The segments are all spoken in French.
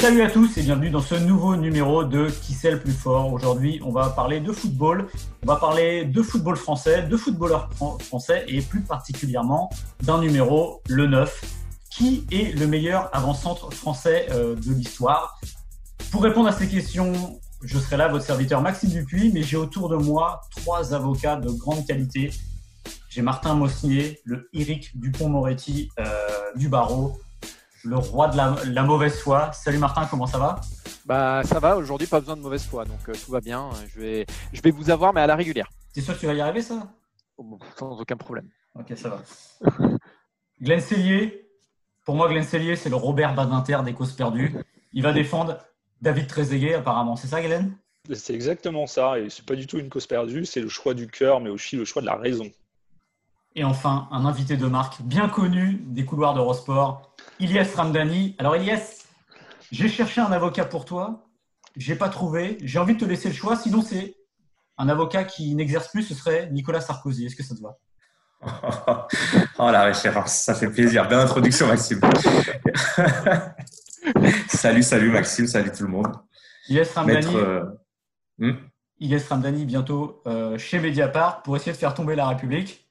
Salut à tous et bienvenue dans ce nouveau numéro de Qui c'est le plus fort. Aujourd'hui, on va parler de football. On va parler de football français, de footballeurs fran- français et plus particulièrement d'un numéro, le 9. Qui est le meilleur avant-centre français euh, de l'histoire? Pour répondre à ces questions, je serai là, votre serviteur Maxime Dupuis, mais j'ai autour de moi trois avocats de grande qualité. J'ai Martin Mosnier, le Eric Dupont-Moretti euh, du barreau, le roi de la, la mauvaise foi. Salut Martin, comment ça va? Bah ça va, aujourd'hui pas besoin de mauvaise foi, donc euh, tout va bien. Je vais, je vais vous avoir, mais à la régulière, T'es sûr que tu vas y arriver ça? Oh, sans aucun problème. Ok, ça va. Glenn Cellier, pour moi Glenn Cellier, c'est le Robert Badinter des causes perdues. Il va défendre David Trezeguet apparemment, c'est ça Glenn? C'est exactement ça, et c'est pas du tout une cause perdue, c'est le choix du cœur, mais aussi le choix de la raison. Et enfin, un invité de marque bien connu des couloirs d'Eurosport, Ilyes Ramdani. Alors Ilyes, j'ai cherché un avocat pour toi, j'ai pas trouvé, j'ai envie de te laisser le choix, sinon c'est un avocat qui n'exerce plus, ce serait Nicolas Sarkozy. Est-ce que ça te va? Oh la référence, ça fait plaisir. Belle introduction, Maxime. salut, salut Maxime, salut tout le monde. Ilyes Ramdani, Maître, euh, hmm? Ilyes Ramdani bientôt euh, chez Mediapart pour essayer de faire tomber la République.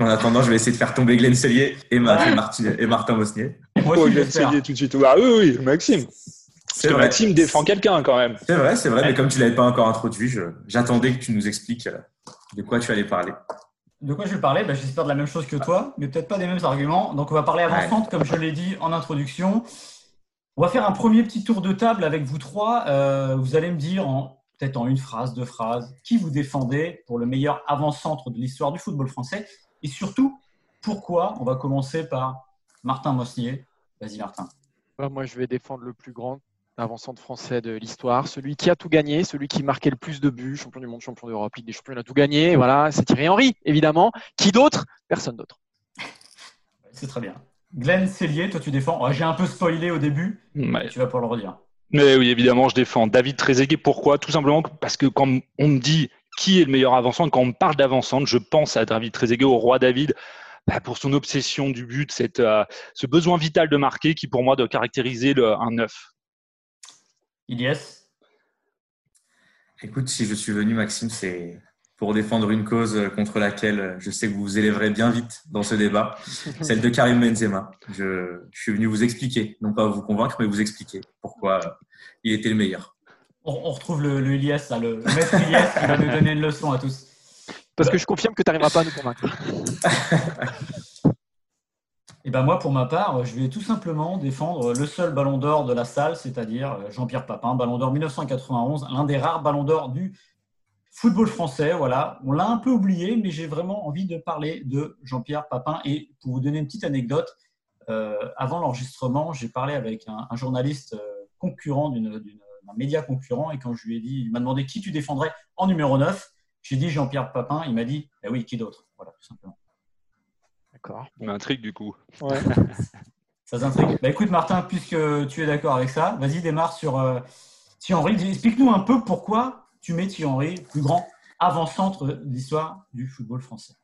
En attendant, je vais essayer de faire tomber Glenn Cellier et, Ma- et Martin, et Martin Mosnier. Et moi Oh, aussi, tout de suite. Ah oui, oui, Maxime. Parce que vrai. Maxime défend quelqu'un quand même. C'est vrai, c'est vrai, mais comme tu l'avais pas encore introduit, j'attendais que tu nous expliques euh, de quoi tu allais parler. De quoi je vais parler? Ben, J'espère de la même chose que toi, mais peut-être pas des mêmes arguments. Donc, on va parler avant-centre, comme je l'ai dit en introduction. On va faire un premier petit tour de table avec vous trois. Euh, vous allez me dire, en- peut-être en une phrase, deux phrases, qui vous défendez pour le meilleur avant-centre de l'histoire du football français et surtout, pourquoi On va commencer par Martin Mosnier. Vas-y, Martin. Moi, je vais défendre le plus grand avant-centre français de l'histoire, celui qui a tout gagné, celui qui marquait le plus de buts, champion du monde, champion d'Europe, Ligue des Champions, il a tout gagné. Et voilà, c'est Thierry Henry, évidemment. Qui d'autre? Personne d'autre. C'est très bien. Glenn Cellier, toi, tu défends. Oh, J'ai un peu spoilé au début, Ouais. tu vas pouvoir le redire. Mais oui, évidemment, je défends David Trezeguet. Pourquoi? Tout simplement parce que quand on me dit qui est le meilleur avant-centre, quand on me parle d'avant-centre, je pense à David Trezeguet, au roi David, bah, pour son obsession du but, cette, euh, ce besoin vital de marquer qui, pour moi, doit caractériser le, un neuf. Ilyes Écoute, si je suis venu, Maxime, c'est pour défendre une cause contre laquelle je sais que vous vous élèverez bien vite dans ce débat, celle de Karim Benzema. Je, je suis venu vous expliquer, non pas vous convaincre, mais vous expliquer pourquoi il était le meilleur. on, on retrouve le, le là, le maître Ilyes qui va nous donner une leçon à tous. Parce que je confirme que tu n'arriveras pas à nous convaincre. Et ben moi, pour ma part, je vais tout simplement défendre le seul ballon d'or de la salle, c'est-à-dire euh, Jean-Pierre Papin, ballon d'or 1991, l'un des rares ballons d'or du football français. Voilà, on l'a un peu oublié, mais j'ai vraiment envie de parler de Jean-Pierre Papin. Et pour vous donner une petite anecdote, euh, avant l'enregistrement, j'ai parlé avec un, un journaliste euh, concurrent d'un média concurrent, et quand je lui ai dit, il m'a demandé qui tu défendrais en numéro 9, j'ai dit Jean-Pierre Papin, il m'a dit, eh oui, qui d'autre? Voilà, tout simplement. D'accord. On intrigue du coup. Ça t'intrigue Bah écoute Martin, puisque tu es d'accord avec ça, vas-y démarre sur euh, Thierry Henry. Explique-nous un peu pourquoi tu mets Thierry Henry plus grand avant-centre de l'histoire du football français.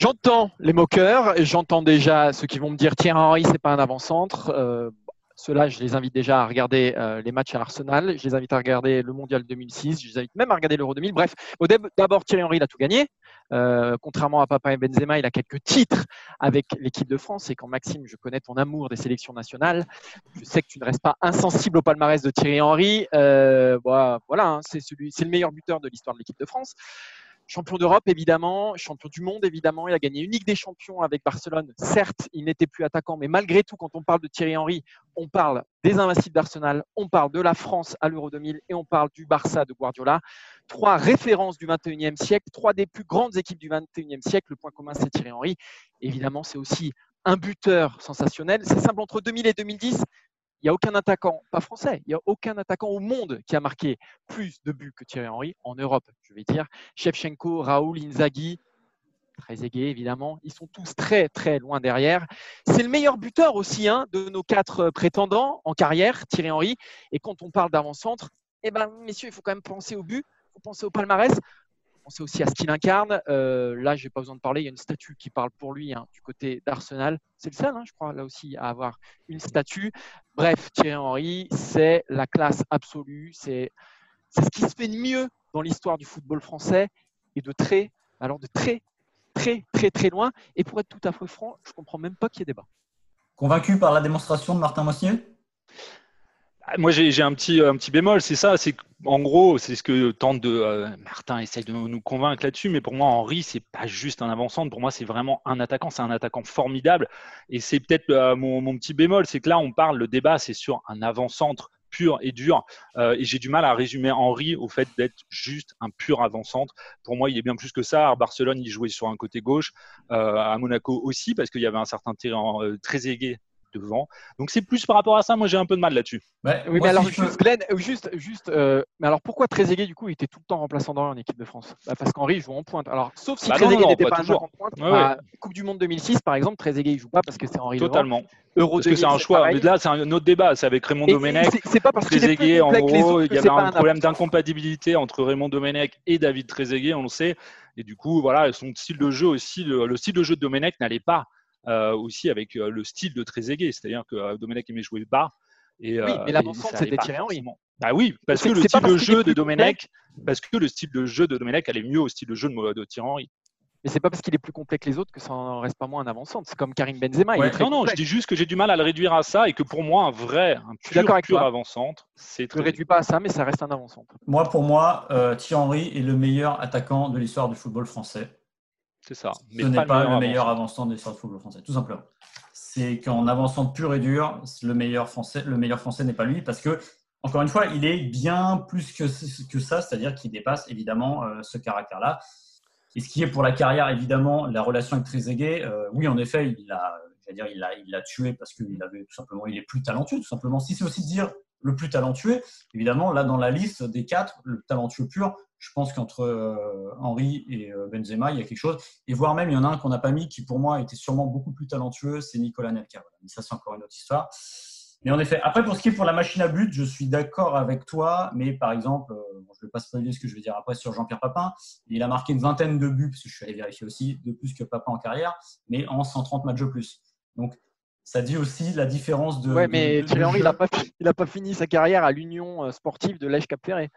J'entends les moqueurs, j'entends déjà ceux qui vont me dire Thierry Henry, c'est pas un avant-centre. Euh, Ceux-là, je les invite déjà à regarder euh, les matchs à Arsenal. Je les invite à regarder le Mondial 2006. Je les invite même à regarder l'Euro 2000. Bref, d'abord, Thierry Henry, il a tout gagné. Euh, contrairement à Papa et Benzema, il a quelques titres avec l'équipe de France. Et quand Maxime, je connais ton amour des sélections nationales, je sais que tu ne restes pas insensible au palmarès de Thierry Henry. Euh, voilà, voilà hein, c'est celui, c'est le meilleur buteur de l'histoire de l'équipe de France. Champion d'Europe, évidemment, champion du monde, évidemment. Il a gagné une des Champions avec Barcelone. Certes, il n'était plus attaquant, mais malgré tout, quand on parle de Thierry Henry, on parle des invincibles d'Arsenal, on parle de la France à l'Euro 2000 et on parle du Barça de Guardiola. Trois références du 21e siècle, trois des plus grandes équipes du 21e siècle. Le point commun, c'est Thierry Henry. Évidemment, c'est aussi un buteur sensationnel. C'est simple, entre 2000 et 2010, il n'y a aucun attaquant, pas français, il n'y a aucun attaquant au monde qui a marqué plus de buts que Thierry Henry en Europe, je vais dire. Shevchenko, Raoul, Inzaghi, Trezeguet évidemment, ils sont tous très très loin derrière. C'est le meilleur buteur aussi hein, de nos quatre prétendants en carrière, Thierry Henry. Et quand on parle d'avant-centre, eh ben, messieurs, il faut quand même penser au but, il faut penser au palmarès pensez aussi à ce qu'il incarne. Euh, là, je n'ai pas besoin de parler. Il y a une statue qui parle pour lui hein, du côté d'Arsenal. C'est le seul, hein, je crois, là aussi, à avoir une statue. Bref, Thierry Henry, c'est la classe absolue. C'est ce qui se fait de mieux dans l'histoire du football français et de très, alors de très, très, très, très loin. Et pour être tout à fait franc, je ne comprends même pas qu'il y ait débat. Convaincu par la démonstration de Martin Mossier? Moi, j'ai un petit, un petit bémol, c'est ça. En gros, c'est ce que tente de euh, Martin essaye de nous convaincre là-dessus. Mais pour moi, Henri, c'est pas juste un avant-centre. Pour moi, c'est vraiment un attaquant. C'est un attaquant formidable. Et c'est peut-être euh, mon, petit bémol, c'est que là, on parle, le débat, c'est sur un avant-centre pur et dur. Euh, et j'ai du mal à résumer Henri au fait d'être juste un pur avant-centre. Pour moi, il est bien plus que ça. À Barcelone, il jouait sur un côté gauche. à Monaco aussi, parce qu'il y avait un certain terrain très aigué devant. Donc c'est plus par rapport à ça, moi j'ai un peu de mal là-dessus. oui, mais alors juste, Glenn, juste, juste euh, mais alors pourquoi Trezeguet du coup il était tout le temps remplaçant dans en équipe de France? Bah, Parce qu'Henri joue en pointe. Alors sauf si bah Trezeguet n'était pas, toujours en pointe. Bah, Coupe du Monde 2006 par exemple, Trezeguet il joue pas parce que c'est Henri. Totalement. Euro parce que c'est un choix. Mais là c'est un autre débat, c'est avec Raymond Domenech. C'est pas parce Trezeguet en gros, il y avait un problème d'incompatibilité entre Raymond Domenech et David Trezeguet, on le sait. Et du coup, voilà, son style de jeu aussi, le, style de jeu de Domenech n'allait pas euh, aussi avec euh, le style de Trezeguet, c'est-à-dire que euh, Domenech aimait jouer bas. Et, oui, mais l'avancement, c'était Thierry Henry. Bah oui, parce que le style de jeu de Domenech, parce que le style de jeu de Domenech allait mieux au style de jeu de, de Thierry Henry. Mais c'est pas parce qu'il est plus complet que les autres que ça en reste pas moins un avançant. C'est comme Karim Benzema. il est non, non, je dis juste que j'ai du mal à le réduire à ça et que pour moi, un vrai, un pur, pur avant-centre, c'est. Je ne réduis pas à ça, mais ça reste un avant-centre. Moi, pour moi, Thierry Henry est le meilleur attaquant de l'histoire du football français. C'est ça. Mais Ce n'est pas, le meilleur avançant de l'histoire du football français, tout simplement. C'est qu'en avançant pur et dur, le meilleur français, le meilleur français n'est pas lui, parce que encore une fois, il est bien plus que, que ça, c'est-à-dire qu'il dépasse évidemment euh, ce caractère-là. Et ce qui est pour la carrière, évidemment, la relation avec Trezeguet, euh, oui, en effet, il l'a, dire, il l'a, il l'a tué parce qu'il avait tout simplement, il est plus talentueux, tout simplement. Si c'est aussi dire le plus talentueux, évidemment, là dans la liste des quatre, le talentueux pur, je pense qu'entre euh, Henry et euh, Benzema, il y a quelque chose. Et voire même, il y en a un qu'on n'a pas mis qui, pour moi, était sûrement beaucoup plus talunteux, c'est Nicolas Nelka. Mais ça, c'est encore une autre histoire. Mais en effet, après, pour ce qui est pour la machine à but, je suis d'accord avec toi. Mais par exemple, euh, je ne vais pas spoiler ce que je vais dire après sur Jean-Pierre Papin. Il a marqué une vingtaine de buts, parce que je suis allé vérifier aussi, de plus que Papin en carrière, mais en 130 matchs de plus. Donc, ça dit aussi la différence de. Ouais, mais Thierry Henry, il n'a pas, pas, fini sa carrière à l'Union sportive de l'Èche Cap Ferré.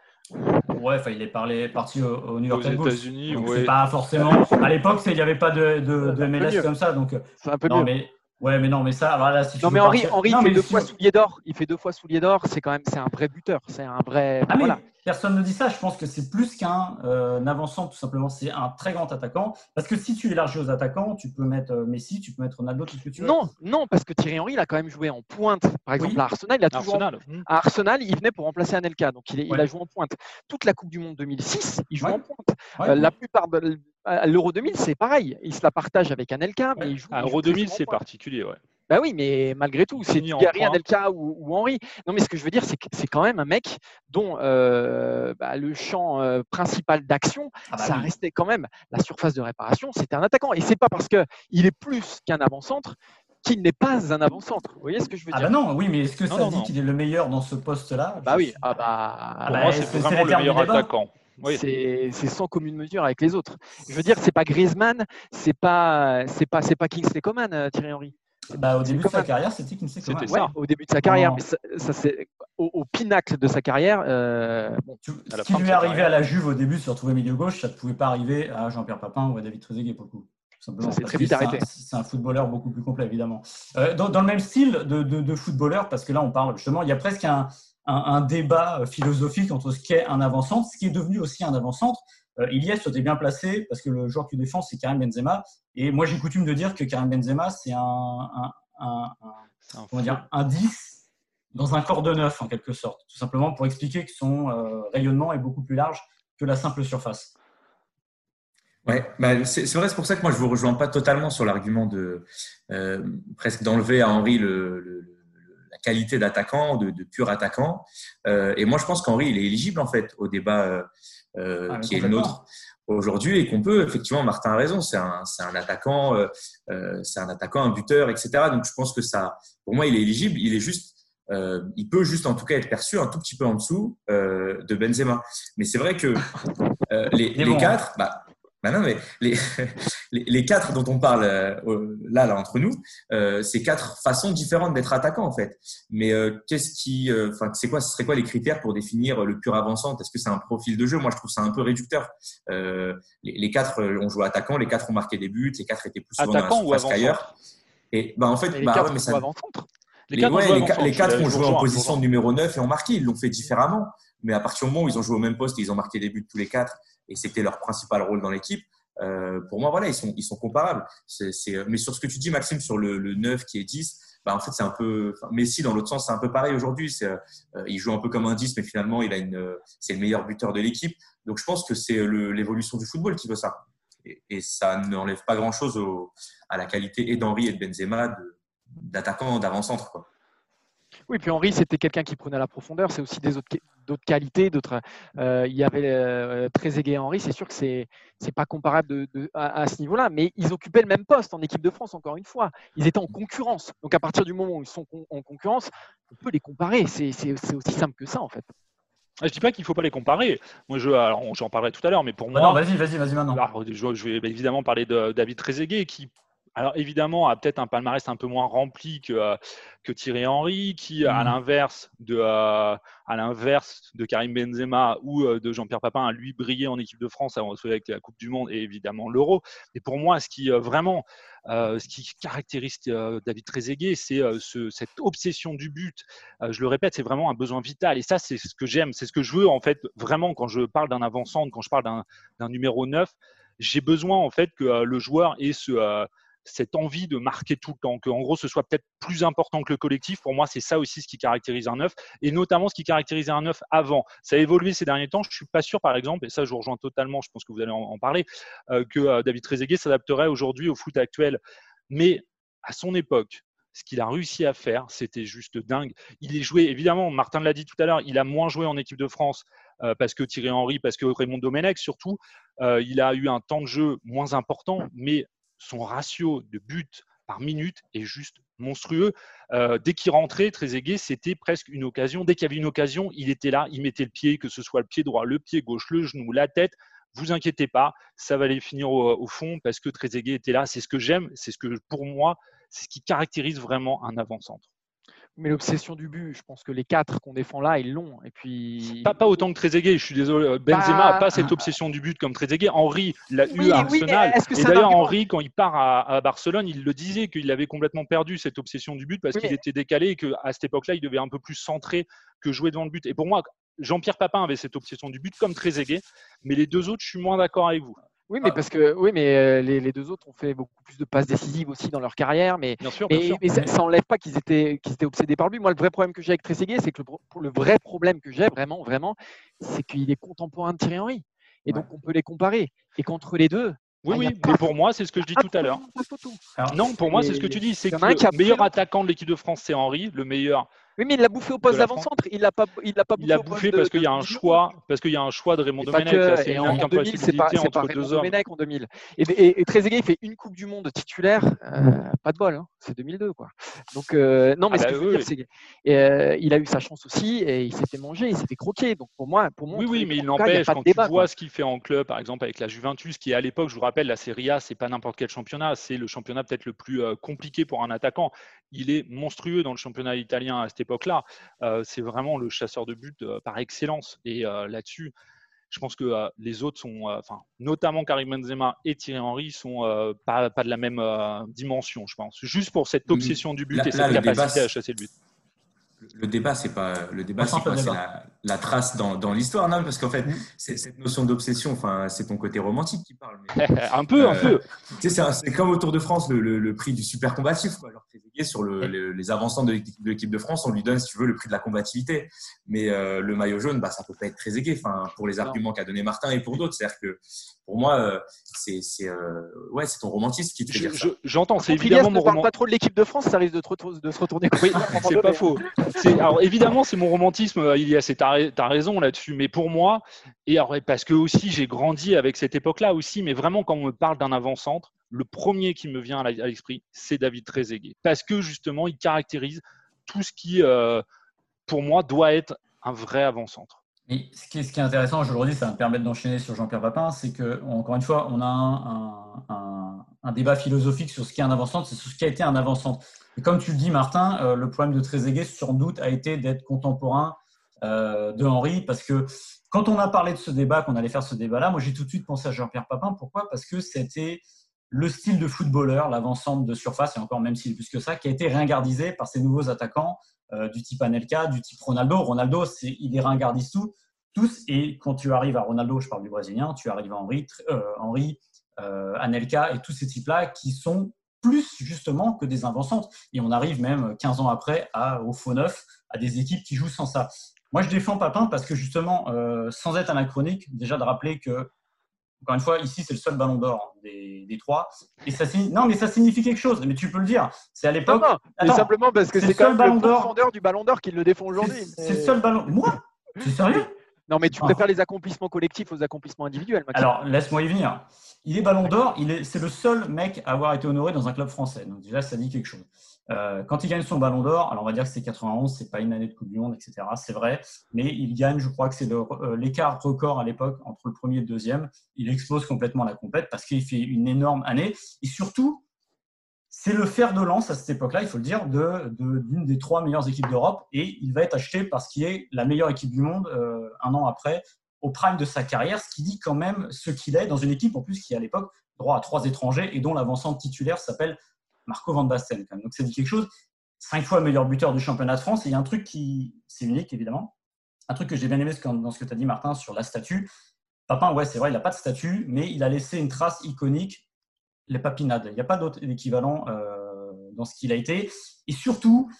Ouais, il est parlé, parti au, New York Aux États-Unis, C'est pas forcément. À l'époque, il n'y avait pas de, de, de MLS comme ça, donc. C'est un peu non, mais Ouais, mais non, mais ça, voilà, si Non, mais Henri, Henri fait deux fois soulier d'or. Il fait deux fois soulier d'or. C'est quand même, c'est un vrai buteur. C'est un vrai. Ah, voilà. Personne ne dit ça. Je pense que c'est plus qu'un euh, avançant, tout simplement. C'est un très grand attaquant. Parce que si tu élargis aux attaquants, tu peux mettre euh, Messi, tu peux mettre Ronaldo, tout ce que tu veux. Non, non, parce que Thierry Henry, il a quand même joué en pointe. Par exemple, à Arsenal, il a toujours. Arsenal. Mmh. À Arsenal, il venait pour remplacer Anelka. Donc, il, il a joué en pointe. Toute la Coupe du Monde 2006, il joue en pointe. Euh, la plupart de L'Euro 2000, c'est pareil. Il se la partage avec Anelka, mais il joue. L'Euro 2000, c'est particulier, ouais. Bah oui, mais malgré tout, c'est Gary Anelka ou, ou, Henri. Non, mais ce que je veux dire, c'est que c'est quand même un mec dont euh, bah, le champ euh, principal d'action, ah bah ça restait quand même la surface de réparation. C'était un attaquant, et c'est pas parce que il est plus qu'un avant-centre qu'il n'est pas un avant-centre. Vous voyez ce que je veux dire? Ah bah non, oui, mais est-ce que ça dit qu'il est le meilleur dans ce poste-là? Bah oui, ah bah. Pour moi, c'est vraiment le meilleur attaquant. Oui. C'est sans commune mesure avec les autres. Je veux dire, c'est pas Griezmann, c'est pas, c'est pas, c'est pas Kingsley Coman, euh, Thierry Henry. Bah, au début de sa carrière, c'était Coman. C'était ça. au début de sa carrière, mais ça, c'est au, pinacle de sa carrière. Euh, bon, ce qui lui est arrivé à la Juve au début, se retrouver milieu gauche, ça ne pouvait pas arriver à Jean-Pierre Papin ou à David Trezeguet pour le coup. C'est très vite arrêté. C'est un, footballeur beaucoup plus complet, évidemment. Euh, dans, le même style de, de, footballeur, parce que là, on parle justement, il y a presque un, un, débat philosophique entre ce qu'est un avant-centre, ce qui est devenu aussi un avant-centre. Euh, Iliès, toi, bien placé parce que le joueur que tu défends, c'est Karim Benzema. Et moi, j'ai coutume de dire que Karim Benzema, c'est un, dire, un 10 dans un corps de neuf, en quelque sorte. Tout simplement pour expliquer que son euh, rayonnement est beaucoup plus large que la simple surface. Ouais, bah, c'est vrai, c'est pour ça que moi je vous rejoins pas totalement sur l'argument de euh, presque d'enlever à Henri le, la qualité d'attaquant, de, de, pur attaquant. Euh, et moi je pense qu'Henri il est éligible en fait au débat euh, ah, qui est le nôtre aujourd'hui et qu'on peut effectivement. Martin a raison, c'est un, un, attaquant, c'est un attaquant, un buteur, etc. Donc je pense que ça, pour moi il est éligible. Il est juste il peut juste en tout cas être perçu un tout petit peu en dessous de Benzema. Mais c'est vrai que les, les, quatre, bah, bah non, mais les, les, quatre dont on parle euh, là, là, entre nous, euh, c'est quatre façons différentes d'être attaquant, en fait. Mais euh, qu'est-ce qui, euh, enfin, c'est quoi, ce serait quoi les critères pour définir le pur avançant? Est-ce que c'est un profil de jeu? Moi, je trouve ça un peu réducteur. les, les, quatre ont joué attaquant, les quatre ont marqué des buts, les quatre étaient plus souvent attaquant dans la qu'ailleurs. Et bah, en fait, bah, ouais, mais ça. Les, quatre, ouais, les, les quatre ont joué en position numéro 9 et ont marqué. Ils l'ont fait différemment. Mais à partir du moment où ils ont joué au même poste et ils ont marqué des buts tous les quatre, et c'était leur principal rôle dans l'équipe, euh, pour moi, voilà, ils sont, comparables. mais sur ce que tu dis, Maxime, sur le, le 9 qui est 10, bah, en fait, c'est un peu. Enfin, Messi, dans l'autre sens, c'est un peu pareil aujourd'hui. Euh, il joue un peu comme un 10, mais finalement, une, c'est le meilleur buteur de l'équipe. Donc, je pense que c'est l'évolution du football qui veut ça. Et, et ça n'enlève pas grand-chose à la qualité et d'Henri et de Benzema d'attaquant d'avant-centre. Oui, puis Henri, c'était quelqu'un qui prenait la profondeur. C'est aussi des autres, d'autres qualités. D'autres, euh, il y avait euh, Trezeguet et Henri. C'est sûr que c'est c'est pas comparable de, à, ce niveau-là, mais ils occupaient le même poste en équipe de France. Encore une fois, ils étaient en concurrence. Donc à partir du moment où ils sont en concurrence, on peut les comparer. C'est aussi simple que ça, en fait. Ah, je dis pas qu'il faut pas les comparer. Moi, je, j'en parlerai tout à l'heure, mais pour bah moi, non, vas-y, vas-y, vas-y maintenant. je, je, vais évidemment parler de David Trezeguet, qui alors évidemment, a peut-être un palmarès un peu moins rempli que, euh, que Thierry Henry, qui, à mmh. l'inverse de, euh, à l'inverse de Karim Benzema ou euh, de Jean-Pierre Papin, a lui brillé en équipe de France avec la Coupe du Monde et évidemment l'Euro. Et pour moi, ce qui vraiment, ce qui caractérise David Trezeguet, c'est ce, cette obsession du but. je le répète, c'est vraiment un besoin vital. Et ça, c'est ce que j'aime, c'est ce que je veux en fait vraiment quand je parle d'un avançant, quand je parle d'un numéro 9 j'ai besoin en fait que le joueur ait ce, cette envie de marquer tout le temps, que en gros ce soit peut-être plus important que le collectif. Pour moi, c'est ça aussi ce qui caractérise un neuf, et notamment ce qui caractérisait un neuf avant. Ça a évolué ces derniers temps. Je suis pas sûr, par exemple, et ça je vous rejoins totalement. Je pense que vous allez en, parler, euh, que euh, David Trezeguet s'adapterait aujourd'hui au foot actuel. Mais à son époque, ce qu'il a réussi à faire, c'était juste dingue. Il est joué, évidemment, Martin l'a dit tout à l'heure, il a moins joué en équipe de France euh, parce que Thierry Henry, parce que Raymond Domenech surtout. il a eu un temps de jeu moins important, mais son ratio de buts par minute est juste monstrueux. Euh, dès qu'il rentrait, aigué, c'était presque une occasion. Dès qu'il y avait une occasion, il était là, il mettait le pied, que ce soit le pied droit, le pied gauche, le genou, la tête. Vous inquiétez pas, ça va aller finir au, fond parce que Trezeguet était là. C'est ce que j'aime, c'est ce que pour moi, c'est ce qui caractérise vraiment un avant-centre. Mais l'obsession du but, je pense que les quatre qu'on défend là, ils l'ont. Et puis pas, pas autant que Trezeguet. Je suis désolé. Euh, Benzema n'a pas cette obsession du but comme Trezeguet. Henri l'a eu à Arsenal. et d'ailleurs, Henri, quand il part à, Barcelone, il le disait qu'il avait complètement perdu cette obsession du but parce qu'il était décalé et qu'à cette époque-là, il devait un peu plus centrer que jouer devant le but. Et pour moi, Jean-Pierre Papin avait cette obsession du but comme Trezeguet, mais les deux autres, je suis moins d'accord avec vous. Oui, mais parce que oui, mais euh, les, deux autres ont fait beaucoup plus de passes décisives aussi dans leur carrière, mais, bien sûr, mais, ça, n'enlève pas qu'ils étaient, qu'ils étaient obsédés par lui. Moi, le vrai problème que j'ai avec Trezeguet, c'est que le, le, vrai problème que j'ai vraiment, vraiment, c'est qu'il est contemporain de Thierry Henry, et donc on peut les comparer. Et qu'entre les deux, oui, oui, mais pour moi, c'est ce que je dis tout à l'heure. Non, pour moi, c'est ce que tu dis. C'est que le meilleur attaquant de l'équipe de France, c'est Henry. Le meilleur oui, mais il l'a bouffé au poste d'avant-centre. Il l'a pas, il l'a pas bouffé. Il l'a bouffé parce qu'il y a un choix, parce qu'il y a un choix de Raymond Domenech. Et en 2000, c'est pas, c'est pas Raymond Domenech en 2000. Et, et, et Trezeguet, il fait une Coupe du Monde titulaire, euh, pas de bol. Hein. C'est 2002, quoi. Donc euh, non, mais ah ce que bah je veux dire, c'est euh, il a eu sa chance aussi et il s'est fait manger, il s'est fait croquer. Donc pour moi, pour moi. Oui, oui, mais il n'empêche quand tu vois ce qu'il fait en club, par exemple avec la Juventus, qui à l'époque, je vous rappelle, la Serie A, c'est pas n'importe quel championnat, c'est le championnat peut-être le plus compliqué pour un attaquant. Il est monstrueux dans le championnat italien à cette époque-là. Euh, c'est vraiment le chasseur de but euh, par excellence. Et euh, là-dessus, je pense que les autres sont, enfin, notamment Karim Benzema et Thierry Henry, sont pas, pas, de la même dimension, je pense. Juste pour cette obsession du but et cette capacité à chasser le but. Le débat, c'est pas le débat, c'est la trace dans, dans l'histoire, non Parce qu'en fait, mm. c'est cette notion d'obsession, enfin, c'est ton côté romantique qui parle. un peu, un peu. C'est comme au Tour de France, le, le, prix du super combatif. Quoi. Alors, sur le, les avancants de l'équipe de France, on lui donne, si tu veux, le prix de la combativité. Mais euh, le maillot jaune, bah, ça peut pas être très aigué, enfin, pour les arguments qu'a donné Martin et pour d'autres. C'est-à-dire que, pour moi, euh, c'est euh, ouais, ton romantisme qui te fait dire ça. J'entends, c'est évidemment mon romantisme. pas trop de l'équipe de France, ça risque de, de se retourner. Oui, c'est pas faux. Alors évidemment, c'est mon romantisme. Il y a, t'as raison là-dessus. Mais pour moi, et parce que aussi j'ai grandi avec cette époque-là aussi, mais vraiment quand on me parle d'un avant-centre, le premier qui me vient à l'esprit, c'est David Trezeguet. Parce que justement, il caractérise tout ce qui, euh, pour moi, doit être un vrai avant-centre. Ce qui, est, ce qui est intéressant aujourd'hui, ça va me permettre d'enchaîner sur Jean-Pierre Papin, c'est que, encore une fois, on a un, débat philosophique sur ce qu'est un avant-centre, c'est sur ce qui a été un avant-centre. Et comme tu le dis, Martin, euh, le problème de Trezeguet, sans doute, a été d'être contemporain de Henri, parce que quand on a parlé de ce débat, qu'on allait faire ce débat-là, moi j'ai tout de suite pensé à Jean-Pierre Papin. Pourquoi? Parce que c'était le style de footballeur, l'avancante de surface, et encore même s'il est plus que ça, qui a été ringardisé par ces nouveaux attaquants euh, du type Anelka, du type Ronaldo. Ronaldo, il les ringardise tout, tous, et quand tu arrives à Ronaldo, je parle du Brésilien, tu arrives à Henri, euh, euh, Anelka et tous ces types-là qui sont plus justement que des inventantes. Et on arrive même 15 ans après à, au faux neuf, à des équipes qui jouent sans ça. Moi, je défends Papin parce que justement, sans être anachronique, déjà de rappeler que encore une fois, ici, c'est le seul ballon d'or des, trois. Et ça Non, mais ça signifie quelque chose. Mais tu peux le dire. C'est à l'époque. Non, simplement parce que c'est quand même le profondeur du ballon d'or qui le défend aujourd'hui. C'est le seul ballon. Moi? C'est sérieux? Non, mais tu ah. préfères les accomplissements collectifs aux accomplissements individuels. Alors, laisse-moi y venir. Il est ballon d'or. C'est le seul mec à avoir été honoré dans un club français. Donc, déjà, ça dit quelque chose. Euh, quand il gagne son ballon d'or, alors on va dire que c'est 91, c'est pas une année de Coupe du Monde, etc. C'est vrai, mais il gagne, je crois que c'est euh, l'écart record à l'époque entre le premier et le deuxième. Il explose complètement la compète parce qu'il fait une énorme année. Et surtout, c'est le fer de lance à cette époque-là, il faut le dire, d'une de, des trois meilleures équipes d'Europe. Et il va être acheté parce qu'il est la meilleure équipe du monde euh, un an après, au prime de sa carrière, ce qui dit quand même ce qu'il est dans une équipe en plus qui, à l'époque, droit à trois étrangers et dont l'avancante titulaire s'appelle Marco Van Basten. Donc ça dit quelque chose. Cinq fois meilleur buteur du championnat de France. Et il y a un truc qui, c'est unique évidemment, un truc que j'ai bien aimé dans ce que tu as dit Martin sur la statue. Papin, ouais, c'est vrai, il n'a pas de statue, mais il a laissé une trace iconique, les papinades. Il n'y a pas d'autre équivalent euh, dans ce qu'il a été. Et surtout,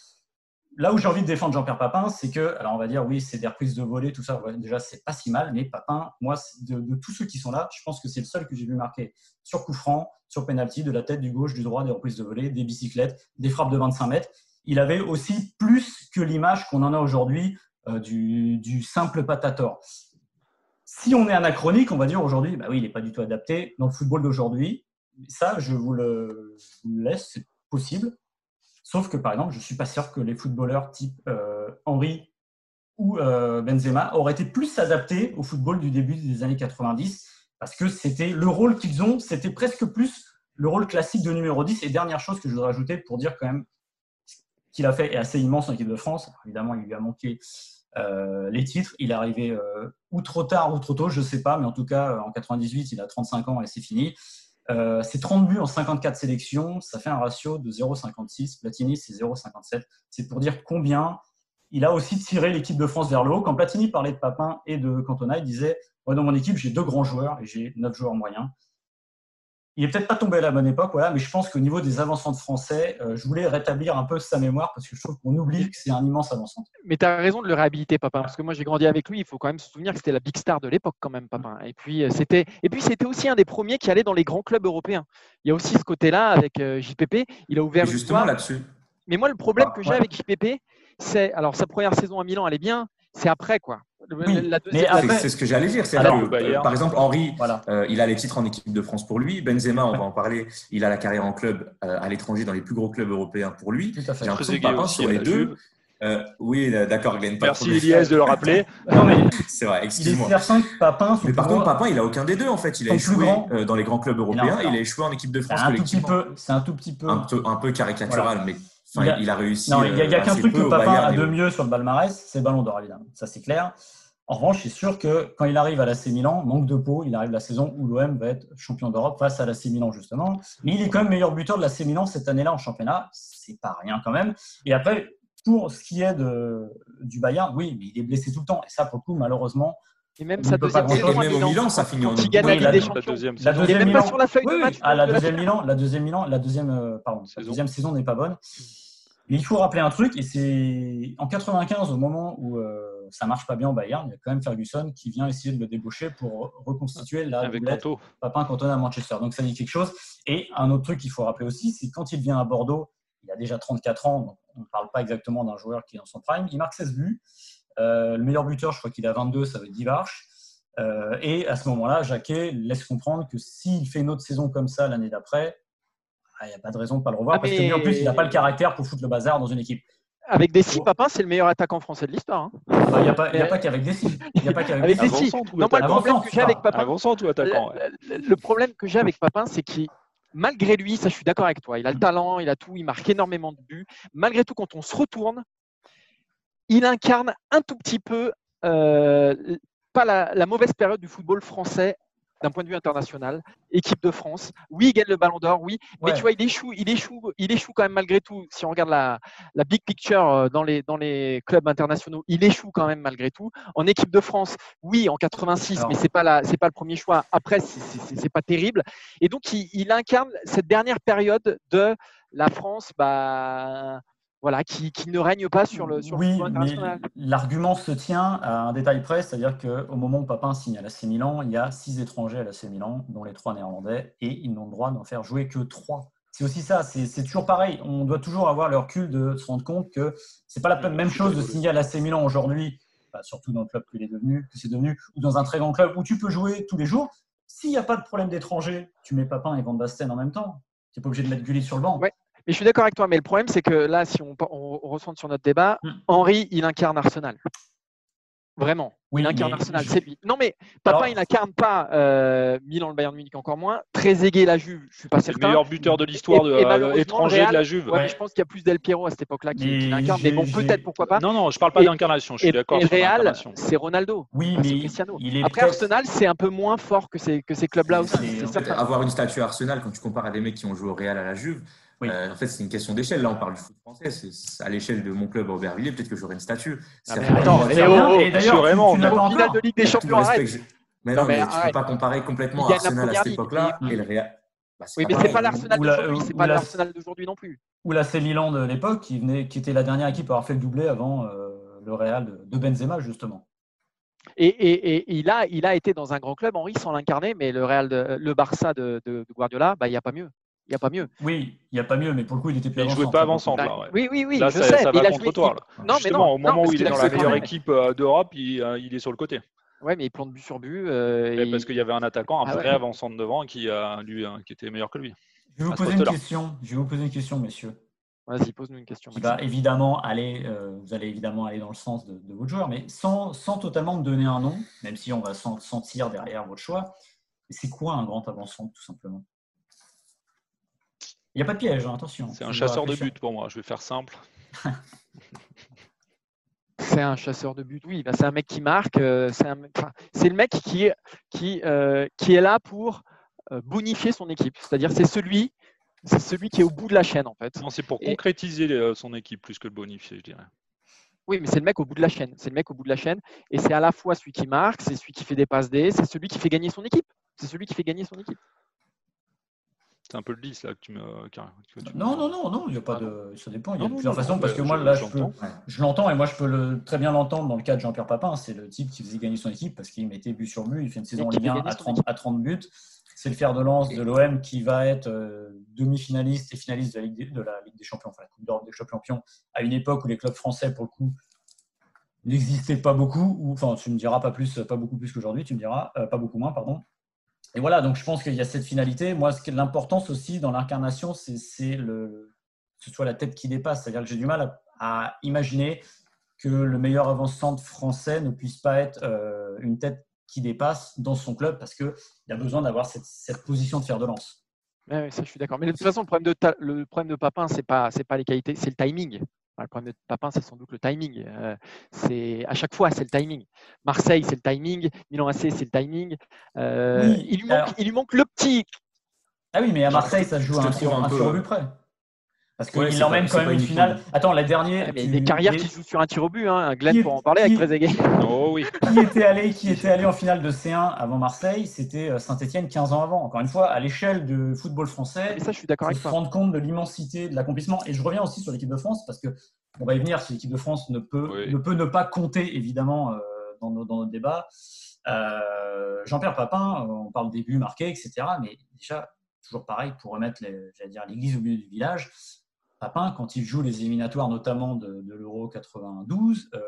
là où j'ai envie de défendre Jean-Pierre Papin, c'est que, alors on va dire, oui, c'est des reprises de volée, tout ça, déjà, c'est pas si mal, mais Papin, moi, de, tous ceux qui sont là, je pense que c'est le seul que j'ai vu marquer sur coup franc, sur penalty, de la tête, du gauche, du droit, des reprises de volée, des bicyclettes, des frappes de 25 mètres. Il avait aussi plus que l'image qu'on en a aujourd'hui euh, du, simple patator. Si on est anachronique, on va dire aujourd'hui, bah oui, il n'est pas du tout adapté dans le football d'aujourd'hui. Ça, je vous le laisse, c'est possible. Sauf que, par exemple, je ne suis pas sûr que les footballeurs type euh, Henry ou euh, Benzema auraient été plus adaptés au football du début des années 90 parce que c'était le rôle qu'ils ont, c'était presque plus le rôle classique de numéro 10. Et dernière chose que je voudrais ajouter pour dire quand même qu'il a fait est assez immense en équipe de France. évidemment, il lui a manqué euh, les titres. Il est arrivé ou trop tard ou trop tôt, je ne sais pas, mais en tout cas, en 98, il a 35 ans et c'est fini. Euh, c'est 30 buts en 54 sélections, ça fait un ratio de 0,56. Platini, c'est 0,57. C'est pour dire combien il a aussi tiré l'équipe de France vers le haut. Quand Platini parlait de Papin et de Cantona, il disait Dans mon équipe, j'ai deux grands joueurs et j'ai neuf joueurs moyens il est peut-être pas tombé à la bonne époque, voilà, mais je pense qu'au niveau des avançants de français, euh, je voulais rétablir un peu sa mémoire parce que je trouve qu'on oublie que c'est un immense avançant. Mais tu as raison de le réhabiliter, papa, parce que moi j'ai grandi avec lui. Il faut quand même se souvenir que c'était la big star de l'époque, quand même, papa. Et puis euh, c'était, et puis c'était aussi un des premiers qui allait dans les grands clubs européens. Il y a aussi ce côté-là avec euh, JPP. Il a ouvert justement là-dessus. Mais moi, le problème ah, que j'ai avec JPP, c'est alors sa première saison à Milan, elle est bien, c'est après quoi. C'est ce que j'allais dire. par exemple, Henri, euh, il a les titres en équipe de France pour lui. Benzema, on va en parler. Il a la carrière en club euh, à l'étranger dans les plus gros clubs européens pour lui. J'ai l'impression que sur les deux. Euh, oui, d'accord, Glenn. Merci Elias de le rappeler. c'est vrai, excuse-moi. Papin, mais par contre, Papin, il a aucun des deux en fait. Il a échoué dans les grands clubs européens. Il, a échoué en équipe de France. C'est un tout petit peu. Un, peu caricatural, mais il a, réussi. Non, il n'y a, qu'un truc que Papin a de mieux sur le palmarès, c'est Ballon d'Or, évidemment. Ça, c'est clair. En revanche, c'est sûr que quand il arrive à l'AC Milan, manque de peau, il arrive la saison où l'OM va être champion d'Europe face à l'AC Milan, justement. Mais il est quand même meilleur buteur de l'AC Milan cette année-là en championnat. C'est pas rien quand même. Et après, pour ce qui est de, du Bayern, oui, mais il est blessé tout le temps. Et ça, pour le coup, malheureusement, et même sa peut deuxième pas Milan, ça finit en Quand il gagne la Oui, Ligue la- des la Champions. deuxième La saison. Il n'est deuxième même pas Milan- sur la feuille Oui, de oui. match. Ah, la de deuxième Milan, la deuxième Milan, la deuxième, euh, pardon, la Saison. deuxième saison n'est pas bonne. Mais il faut rappeler un truc, et c'est en 95, au moment où euh, ça marche pas bien au Bayern, il y a quand même Ferguson qui vient essayer de le débaucher pour reconstituer la Avec doublette Kanto. Papin Cantona à Manchester. Donc ça dit quelque chose. Et un autre truc qu'il faut rappeler aussi, c'est quand il vient à Bordeaux, il a déjà 34 ans, donc on ne parle pas exactement d'un joueur qui est dans son prime. Il marque 16 buts. Euh, le meilleur buteur, je crois qu'il a 22, ça veut dire Divarch. Euh, et à ce moment-là, Jacquet laisse comprendre que s'il fait une autre saison comme ça l'année d'après, ah, il n'y a pas de raison de ne pas le revoir. Ah, parce que mais- lui, en plus, il n'a pas le caractère pour foutre le bazar dans une équipe. Avec des six, Papin, c'est le meilleur attaquant français de l'histoire. hein. Ah bah, Il n'y a il a Mais- pas qu'avec des signes. Il n'y a pas qu'avec Avec des des signes. six. Avant-centre ou Non, moi, le attaquant problème que j'ai avec. Papin, le- le problème que j'ai avec Papin, c'est qu'il, malgré lui, ça je suis d'accord avec toi, il a le talent, il a tout, il marque énormément de buts. Malgré tout, quand on se retourne, il incarne un tout petit peu euh, pas la, la mauvaise période du football français d'un point de vue international, équipe de France. Oui, il gagne le Ballon d'Or, oui, mais tu vois, il échoue, il échoue, il échoue quand même malgré tout. Si on regarde la, la big picture euh, dans les, dans les clubs internationaux, il échoue quand même malgré tout. En équipe de France, oui, en 86, Alors- mais pas la, c'est pas le premier choix. Après, c'est- c'est pas terrible. Et donc, il, il incarne cette dernière période de la France, bah, voilà, qui, qui ne règne pas sur le, sur le oui, international. l'argument se tient à un détail près, c'est-à-dire qu'au moment où Papin signe à l'AC Milan, il y a six étrangers à l'AC Milan, dont les trois néerlandais, et ils n'ont le droit d'en faire jouer que trois. C'est aussi ça, c'est toujours pareil. On doit toujours avoir le recul de se rendre compte que c'est pas la même chose de signer à l'AC Milan aujourd'hui, bah, surtout dans le club qu'il est devenu, que c'est devenu, ou dans un très grand club où tu peux jouer tous les jours. S'il n'y a pas de problème d'étrangers, tu mets Papin et Van Basten en même temps. Tu n'es pas obligé de mettre Gullit sur le banc. Ouais. Mais je suis d'accord avec toi, mais le problème, c'est que là, si on, on, on recentre sur notre débat, Hmm. Henri, il incarne Arsenal. Vraiment, Oui, il incarne Arsenal, je- c'est lui. Non, mais Alors- il n'incarne pas euh, Milan, le Bayern Munich encore moins. Trezeguet, la Juve, je suis pas C'est le certain. meilleur buteur de l'histoire euh, étranger de la Juve. Ouais, Ouais. mais je pense qu'il y a plus Del Piero à cette époque-là qui, qui Mais l'incarne. Mais bon, peut-être, pourquoi pas. Non, non, je parle pas d'incarnation. Je suis d'accord et Real, c'est Ronaldo. Oui, mais Cristiano. il est Après, Arsenal, c'est un peu moins fort que ces, que ces clubs-là aussi. En fait, certain. avoir une statue Arsenal quand tu compares à des mecs qui ont joué au Real à la Juve, Oui. euh, en fait, c'est une question d'échelle. Là, on parle du foot français. C'est- à l'échelle de mon club à Aubervilliers, peut-être que j'aurais une statue. Ah, Ça mais attends, on encore. de Ligue des Champions, Mais Non, non, mais mais, tu ne peux pas comparer complètement la Arsenal à cette époque-là Et- le Real. Bah, Oui, mais c'est pas l'Arsenal Ou la- d'aujourd'hui, c'est ou pas la- l'Arsenal d'aujourd'hui non plus. Ou l'AC Milan de l'époque, qui, venait- qui était la dernière équipe à avoir fait le doublé avant euh, le Real de, de Benzema, justement. Et, et- et il, a, il a été dans un grand club, Henri, sans l'incarner, mais le Real, de- le Barça de, de- de Guardiola, bah, il n'y a pas mieux. Il n'y a pas mieux. Oui, il n'y a pas mieux, mais pour le coup, il était plus il avant-centre, jouait pas là, ouais. Oui, oui, oui, Là, je ça, sais. ça mais va il a contre joué- toi. là. Non, mais non, au moment où il est dans la meilleure équipe euh, d'Europe, il, euh, il est sur le côté. Ouais, mais il plante but sur but. euh, Et Parce qu'il y avait un attaquant, un Ah vrai ouais. avant-centre devant qui, euh, lui, euh, qui était meilleur que lui. Je vais vous poser une question. Je vais vous poser une question, messieurs. Vas-y, pose-nous une question. Qui va évidemment aller, euh, vous allez évidemment aller dans le sens de, de votre joueur, mais sans, sans totalement me donner un nom, même si on va sen- sentir derrière votre choix. C'est quoi un grand avant-centre, tout simplement? Il n'y a pas de piège, hein, attention. C'est un chasseur de but pour moi. Je vais faire simple. C'est un chasseur de but, oui. Bah, c'est un mec qui marque. euh, c'est un- enfin, c'est le mec qui est, qui, euh, qui est là pour euh, bonifier son équipe. C'est-à-dire, c'est celui, c'est celui qui est au bout de la chaîne, en fait. Non, c'est pour Et- concrétiser son équipe plus que le bonifier, je dirais. Oui, mais c'est le mec au bout de la chaîne. C'est le mec au bout de la chaîne. Et c'est à la fois celui qui marque, c'est celui qui fait des passes D, c'est celui qui fait gagner son équipe. C'est celui qui fait gagner son équipe. C'est un peu le 10 là que tu me. que tu me- Non, non, non, non, il n'y a pas Ah de. Ça dépend, il y a Non, plusieurs non, façons, non, parce que moi, je- là, je, peux, je l'entends, et moi, je peux le, très bien l'entendre dans le cas de Jean-Pierre Papin. C'est le type qui faisait gagner son équipe parce qu'il mettait but sur but. Il fait une saison en Ligue fait 1 gagner à son 30, équipe. à 30 buts. C'est le fer de lance de l'OM qui va être euh, demi-finaliste et finaliste de la Ligue des, de la Ligue des Champions, enfin la Coupe d'Europe des Champions, à une époque où les clubs français, pour le coup, n'existaient pas beaucoup. Ou, enfin, tu me diras pas plus, pas beaucoup plus qu'aujourd'hui, tu me diras, euh, pas beaucoup moins, pardon. Et voilà, donc je pense qu'il y a cette finalité. Moi, ce l'importance aussi dans l'incarnation, c'est que ce soit la tête qui dépasse. C'est-à-dire que j'ai du mal à, imaginer que le meilleur avant-centre français ne puisse pas être euh, une tête qui dépasse dans son club parce qu'il a besoin d'avoir cette, position de fer de lance. Ouais, ça, je suis d'accord. Mais de toute façon, le problème de, Papin, pas, c'est pas les qualités, c'est le timing. Le problème de Papin, c'est sans doute le timing. Euh, c'est à chaque fois, c'est le timing. Marseille, c'est le timing. Milan AC, c'est le timing. Euh, Oui, il, lui alors- manque, il lui manque le petit. Ah oui, mais à Marseille, ça se joue à un peu- but près. Parce qu'il l'emmène quand même une finale. Attends, la dernière. mais des carrières qui jouent sur un tir au but, hein. Glenn pour en parler avec Trezeguet. Oh oui. qui était allé, qui était allé en finale de C1 avant Marseille C'était euh, Saint-Etienne 15 ans avant. Encore une fois, à l'échelle du football français, Et ça, je suis d'accord il avec faut se rendre compte de l'immensité de l'accomplissement. Et je reviens aussi sur l'équipe de France parce que on va y venir si l'équipe de France ne peut, Oui. ne peut ne pas compter évidemment euh, dans, nos- dans notre débat. Euh, Jean-Pierre Papin, on parle des buts marqués, etc. Mais déjà, toujours pareil pour remettre les- j'allais dire l'église au milieu du village. Papin, quand il joue les éliminatoires, notamment de, l'Euro 92, euh,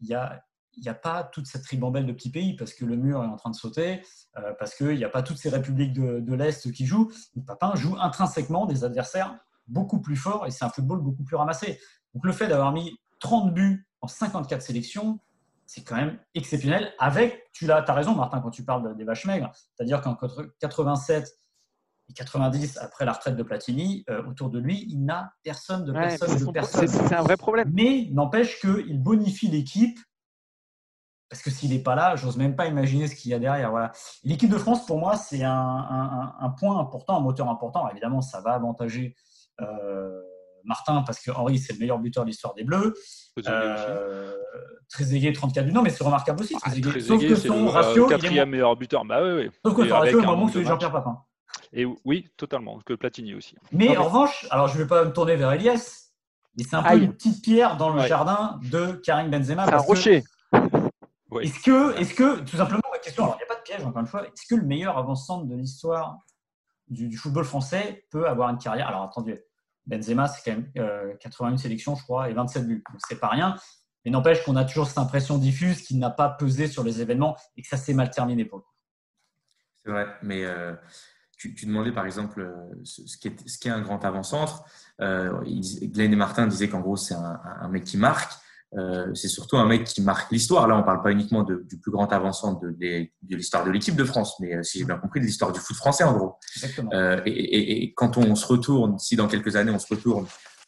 il n'y a, a pas toute cette ribambelle de petits pays parce que le mur est en train de sauter, euh, parce qu'il n'y a pas toutes ces républiques de, l'Est qui jouent. Donc, Papin joue intrinsèquement des adversaires beaucoup plus forts et c'est un football beaucoup plus ramassé. Donc le fait d'avoir mis 30 buts en 54 sélections, c'est quand même exceptionnel. Avec, tu as, as raison Martin quand tu parles de- des vaches maigres, c'est-à-dire qu'en 87 et 90, après la retraite de Platini, euh, autour de lui, il n'a personne de Ouais, personne c'est de son- personne. c'est- un vrai problème. Mais n'empêche qu'il bonifie l'équipe. Parce que s'il n'est pas là, j'ose même pas imaginer ce qu'il y a derrière. Voilà. L'équipe de France, pour moi, c'est un, un- un point important, un moteur important. Évidemment, ça va avantager euh, Martin parce que Henri, c'est le meilleur buteur de l'histoire des Bleus. Euh, Trezeguet, 34 buts. Non, mais c'est remarquable aussi. Ah, Trezeguet. Sauf que son le ratio, il est quatrième moins- meilleur buteur. Bah oui, oui. sauf que son ratio est bon nombre que celui Jean-Pierre Papin. Et oui, totalement. Que Platini aussi. Mais Non, mais- en revanche, alors je ne vais pas me tourner vers Elias, mais c'est un peu une petite pierre dans le Ouais. jardin de Karim Benzema. C'est un que- rocher. Oui. Est-ce que, est que, tout simplement, la question, alors il n'y a pas de piège encore une fois, est-ce que le meilleur avant-centre de l'histoire du, du football français peut avoir une carrière? Alors attendez, Benzema, c'est quand même euh, 81 sélections, je crois, et 27 buts. Donc c'est pas rien. Mais n'empêche qu'on a toujours cette impression diffuse qu'il n'a pas pesé sur les événements et que ça s'est mal terminé pour le coup. C'est vrai, mais euh, tu, tu demandais par exemple euh, ce, qu'est ce un grand avant-centre. Euh, Glenn et Martin disaient qu'en gros, c'est un, mec qui marque. Euh, c'est surtout un mec qui marque l'histoire. Là, on parle pas uniquement de- du plus grand avant-centre de, l'histoire de l'équipe de France, mais euh, si j'ai bien compris, de l'histoire du foot français en gros. Euh, et, et- et quand on se retourne, si dans quelques années on se retourne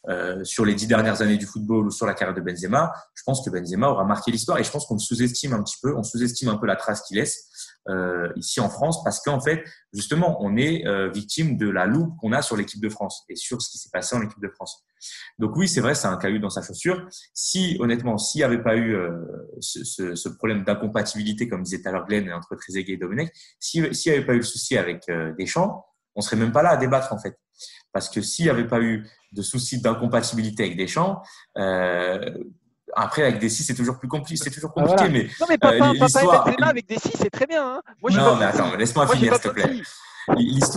euh, sur les dix dernières années du football ou sur la carrière de Benzema, je pense que Benzema aura marqué l'histoire et je pense qu'on sous-estime un petit peu, on sous-estime un peu la trace qu'il laisse euh, ici en France parce qu'en fait, justement, on est euh, victime de la loupe qu'on a sur l'équipe de France et sur ce qui s'est passé en équipe de France. Donc oui, c'est vrai, c'est un caillou dans sa chaussure. Si honnêtement, s'il n'y avait pas eu euh, ce, ce- ce problème d'incompatibilité, comme disait tout à l'heure Glenn, entre Trezeguet et Domenech, si- s'il n'y avait pas eu le souci avec euh, Deschamps, on serait même pas là à débattre en fait. Parce que s'il n'y avait pas eu de souci d'incompatibilité avec Deschamps, euh, après avec Dessy c'est toujours plus compliqué, c'est toujours Ah, compliqué. voilà. Mais Non, mais Papa, Euh, Papa et avec des 6, c'est très bien. hein. Moi, non, pas mais attends, laisse-moi finir s'il te plaît.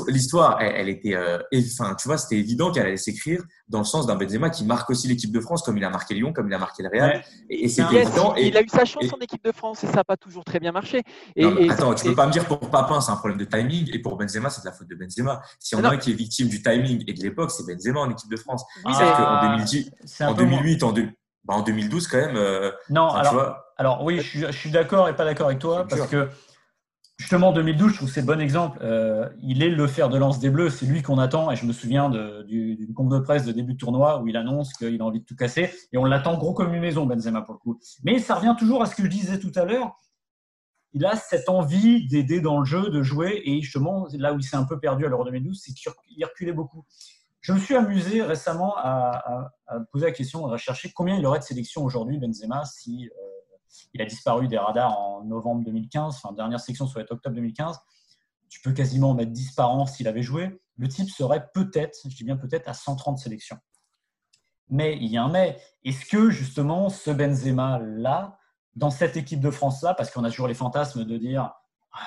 L'histoire, elle, elle était, euh, et- enfin, tu vois, c'était évident qu'elle allait s'écrire dans le sens d'un Benzema qui marque aussi l'équipe de France, comme il a marqué Lyon, comme il a marqué le Real. Ouais. Et, et c'était Yes, évident. il, Et, il a eu sa chance et- en équipe de France et ça n'a pas toujours très bien marché. Et, non, mais attends, tu peux pas me dire pour Papin, c'est un problème de timing, et pour Benzema, c'est de la faute de Benzema. Si on a un qui est victime du timing et de l'époque, c'est Benzema en équipe de France. Mais- qu'en 2010, c'est un en peu moins- 2008, en, deux- bah, en 2012, quand même, euh, Non, alors, vois, Alors oui, je suis, je suis d'accord et pas d'accord avec toi parce que justement 2012, je trouve que c'est bon exemple. Euh, il est le fer de lance des Bleus, c'est lui qu'on attend et je me souviens du- d'une conf de presse de début de tournoi où il annonce qu'il a envie de tout casser et on l'attend gros comme une maison Benzema pour le coup. Mais ça revient toujours à ce que je disais tout à l'heure. Il a cette envie d'aider dans le jeu, de jouer et justement là où il s'est un peu perdu à l'Euro 2012, c'est qu'il reculait beaucoup. Je me suis amusé récemment à, poser la question, à rechercher combien il aurait de sélections aujourd'hui, Benzema, si euh, il a disparu des radars en novembre 2015, enfin dernière sélection va être octobre 2015. Tu peux quasiment mettre 10 par an s'il avait joué. Le type serait peut-être, je dis bien peut-être, à 130 sélections. Mais il y a un mais. Est-ce que justement ce Benzema-là, dans cette équipe de France-là, parce qu'on a toujours les fantasmes de dire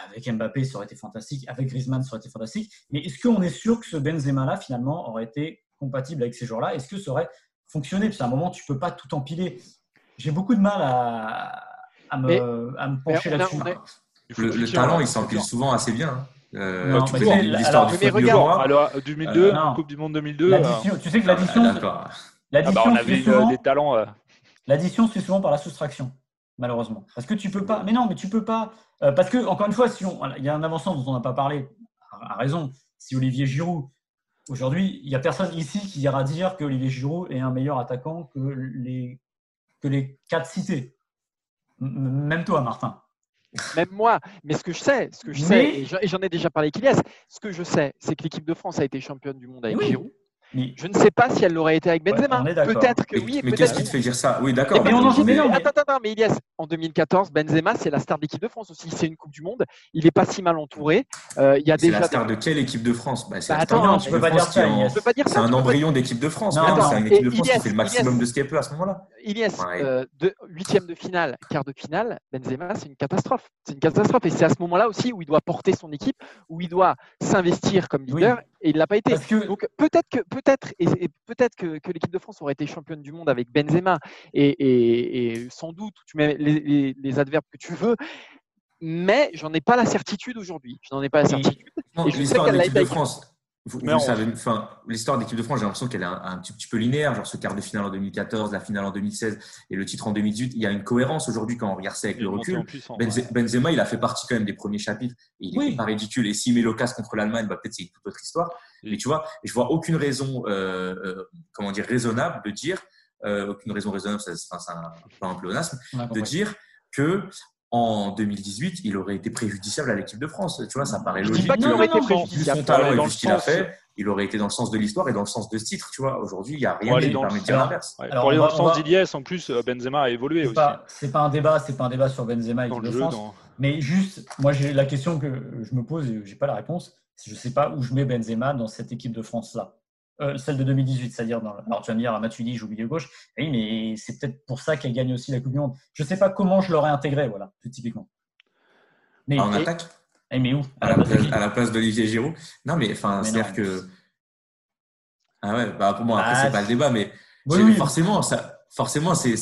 avec Mbappé ça aurait été fantastique, avec Griezmann ça aurait été fantastique, mais est-ce qu'on est sûr que ce Benzema-là finalement aurait été compatible avec ces joueurs-là? Est-ce que ça aurait fonctionné? Parce qu'à un moment tu peux pas tout empiler. J'ai beaucoup de mal à, à, me, Mais- à me pencher là-dessus. le, le talent, il c'est s'empile souvent assez bien. hein. Euh, Non, tu mais c'est- voir l'histoire alors, du foot. Alors, 2002, Euh. Coupe du Monde 2002. euh, tu sais que Ah, l'addition, ah l'addition bah, on avait fait eu souvent- des talents. euh, L'addition se fait souvent par la soustraction, malheureusement. Parce que tu peux pas. Mais non, mais tu peux pas. euh, parce que, encore une fois, si on, il y a un avancement dont on n'a pas parlé, à, à raison. Si Olivier Giroud, aujourd'hui, il n'y a personne ici qui ira dire que Olivier Giroud est un meilleur attaquant que les, que les quatre cités. M- Même toi, Martin. Même moi, mais ce que je sais, ce que je sais, et j'en- et j'en ai déjà parlé avec Ilias, ce que je sais, c'est que l'équipe de France a été championne du monde avec Oui. Giroud. Je ne sais pas si elle l'aurait été avec Benzema. peut-être que oui. Mais qu'est-ce qui te fait dire ça? Oui, d'accord. Mais, Attends, attends, mais Ilias, en 2014, Benzema, c'est la star de l'équipe de France aussi. C'est une Coupe du Monde. Il n'est pas si mal entouré. Euh, il y a déjà. C'est la star de quelle équipe de France? Bah, C'est bah, attends, tu peux pas dire ça. C'est un embryon d'équipe de France. C'est une équipe de France qui fait le maximum de ce qu'elle peut à ce moment-là. Ilias, euh, huitième de finale, quart de finale, Benzema, c'est une catastrophe. C'est une catastrophe. Et c'est à ce moment-là aussi où il doit porter son équipe, où il doit s'investir comme leader. Et il ne l'a pas été. Donc peut-être que peut-être et, peut-être que, l'équipe de France aurait été championne du monde avec Benzema et, sans doute tu mets les, adverbes que tu veux, mais j'en ai pas la certitude aujourd'hui. Je n'en ai pas la certitude. et je sais qu'elle de France. Vous, savez, enfin, l'histoire d'équipe de France, j'ai l'impression qu'elle est un, petit, peu linéaire, genre ce quart de finale en 2014, la finale en 2016 et le titre en 2018. Il y a une cohérence aujourd'hui quand on regarde ça avec le recul. Benzema, il a fait partie quand même des premiers chapitres et il n'est pas ridicule. Et s'il met l'occasion contre l'Allemagne, bah, peut-être c'est une toute autre histoire. Mais tu vois, je vois aucune raison, euh, euh, comment dire, raisonnable de dire, euh, aucune raison raisonnable, c'est un peu un pléonasme, de dire que en 2018, il aurait été préjudiciable à l'équipe de France. Tu vois, ça paraît logique. Je dis pas qu'il aurait été préjudiciable. Son talent et ce qu'il a fait, il aurait été dans le sens de l'histoire et dans le sens de ce titre. Tu vois, aujourd'hui, il n'y a rien qui permet de dire l'inverse. pour aller dans le sens d'Iliès, en plus, euh, Benzema a évolué aussi. C'est pas un débat, c'est pas un débat sur Benzema et l'équipe de France. Mais juste, moi, j'ai la question que je me pose et j'ai pas la réponse. Je ne sais pas où je mets Benzema dans cette équipe de France là. Euh, celle de 2018, c'est-à-dire dans. Alors tu vas me dire, Matuidi joue milieu gauche. Oui, mais c'est peut-être pour ça qu'elle gagne aussi la Coupe du Monde. Je ne sais pas comment je l'aurais intégré, voilà, typiquement. Mais, en attaque? Et, mais où? À, la place, d'Olivier Giroud Non, mais enfin, c'est-à-dire que. Ah ouais, bah pour moi, après, ah, c'est pas le débat, mais forcément, ça, forcément, c'est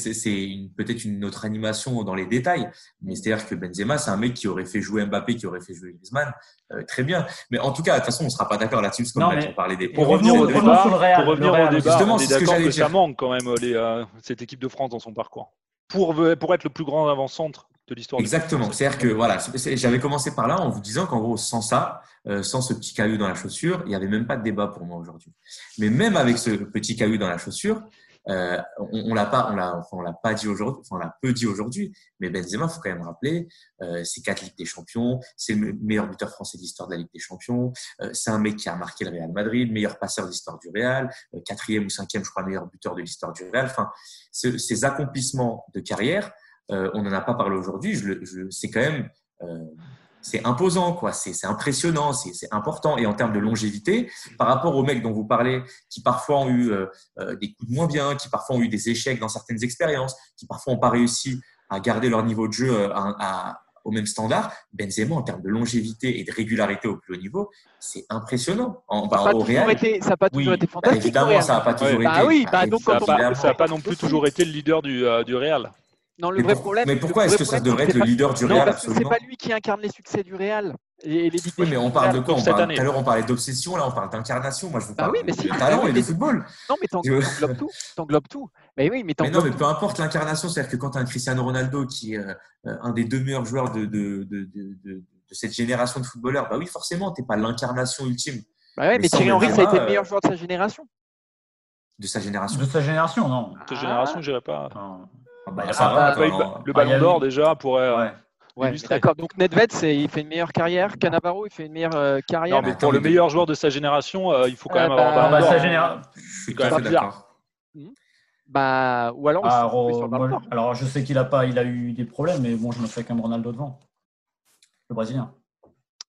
peut-être une autre animation dans les détails, mais c'est-à-dire que Benzema, c'est un mec qui aurait fait jouer Mbappé, qui aurait fait jouer Griezmann, euh, très bien. Mais en tout cas, de toute façon, on ne sera pas d'accord là-dessus, parce qu'on a parlé des. Pour revenir au débat, pour revenir au débat, on est d'accord que, ça manque quand même les, euh, cette équipe de France dans son parcours. Pour, pour être le plus grand avant-centre de l'histoire. Exactement. C'est-à-dire que voilà, j'avais commencé par là en vous disant qu'en gros, sans ça, euh, sans ce petit caillou dans la chaussure, il n'y avait même pas de débat pour moi aujourd'hui. Mais même avec ce petit caillou dans la chaussure, euh, on, l'a pas, on l'a, pas dit aujourd'hui, enfin on l'a peu dit aujourd'hui, mais Benzema, faut quand même rappeler, euh, c'est quatre Ligues des Champions, c'est le meilleur buteur français de l'histoire de la Ligue des Champions, euh, c'est un mec qui a marqué le Real Madrid, meilleur passeur de l'histoire du Real, quatrième ou cinquième, je crois, meilleur buteur de l'histoire du Real. Enfin, ces accomplissements de carrière, on n'en a pas parlé aujourd'hui. Je, c'est quand même c'est imposant, quoi. C'est impressionnant, c'est important. Et en termes de longévité, par rapport aux mecs dont vous parlez, qui parfois ont eu euh, euh, des coups de moins bien, qui parfois ont eu des échecs dans certaines expériences, qui parfois n'ont pas réussi à garder leur niveau de jeu euh, au même standard, Benzema, en termes de longévité et de régularité au plus haut niveau, c'est impressionnant. En, bah, ça n'a pas toujours été fantastique. évidemment, ça n'a pas toujours bah été. Bah ça n'a pas, non plus toujours été le leader du, du Real. Non, le vrai problème. Mais pourquoi est-ce que ça devrait être le leader du Real c'est pas lui qui incarne les succès du Real. Et les oui, mais on parle de quoi? On parle, Tout à l'heure, on parlait d'obsession, là, on parle d'incarnation. Moi, je vous bah parle oui, mais de talent et de football. Non, mais t'englobes tout. T'englobes tout. Mais oui, mais, mais non, mais peu importe l'incarnation. C'est-à-dire que quand tu as un Cristiano Ronaldo qui est euh, un des deux meilleurs joueurs de, de, de, de, cette génération de footballeurs, bah oui, forcément, tu n'es pas l'incarnation ultime. Bah ouais, mais, Thierry Henry, ça a été le meilleur joueur de sa génération. De sa génération. De sa génération, non. De sa génération, je dirais pas. Ah bah, ah, le ballon d'or déjà pourrait. Ouais. Ouais, d'accord. Donc Nedved, il fait une meilleure carrière. Cannavaro, il fait une meilleure euh, carrière. Non, mais pour le meilleur joueur de sa génération, euh, il faut quand même bah, avoir un ballon d'or. Général... Je suis quand même d'accord. Hmm. Bah, ou alors, ah, sur alors je sais qu'il a pas, il a eu des problèmes, mais bon, je me fais comme Ronaldo devant, le Brésilien.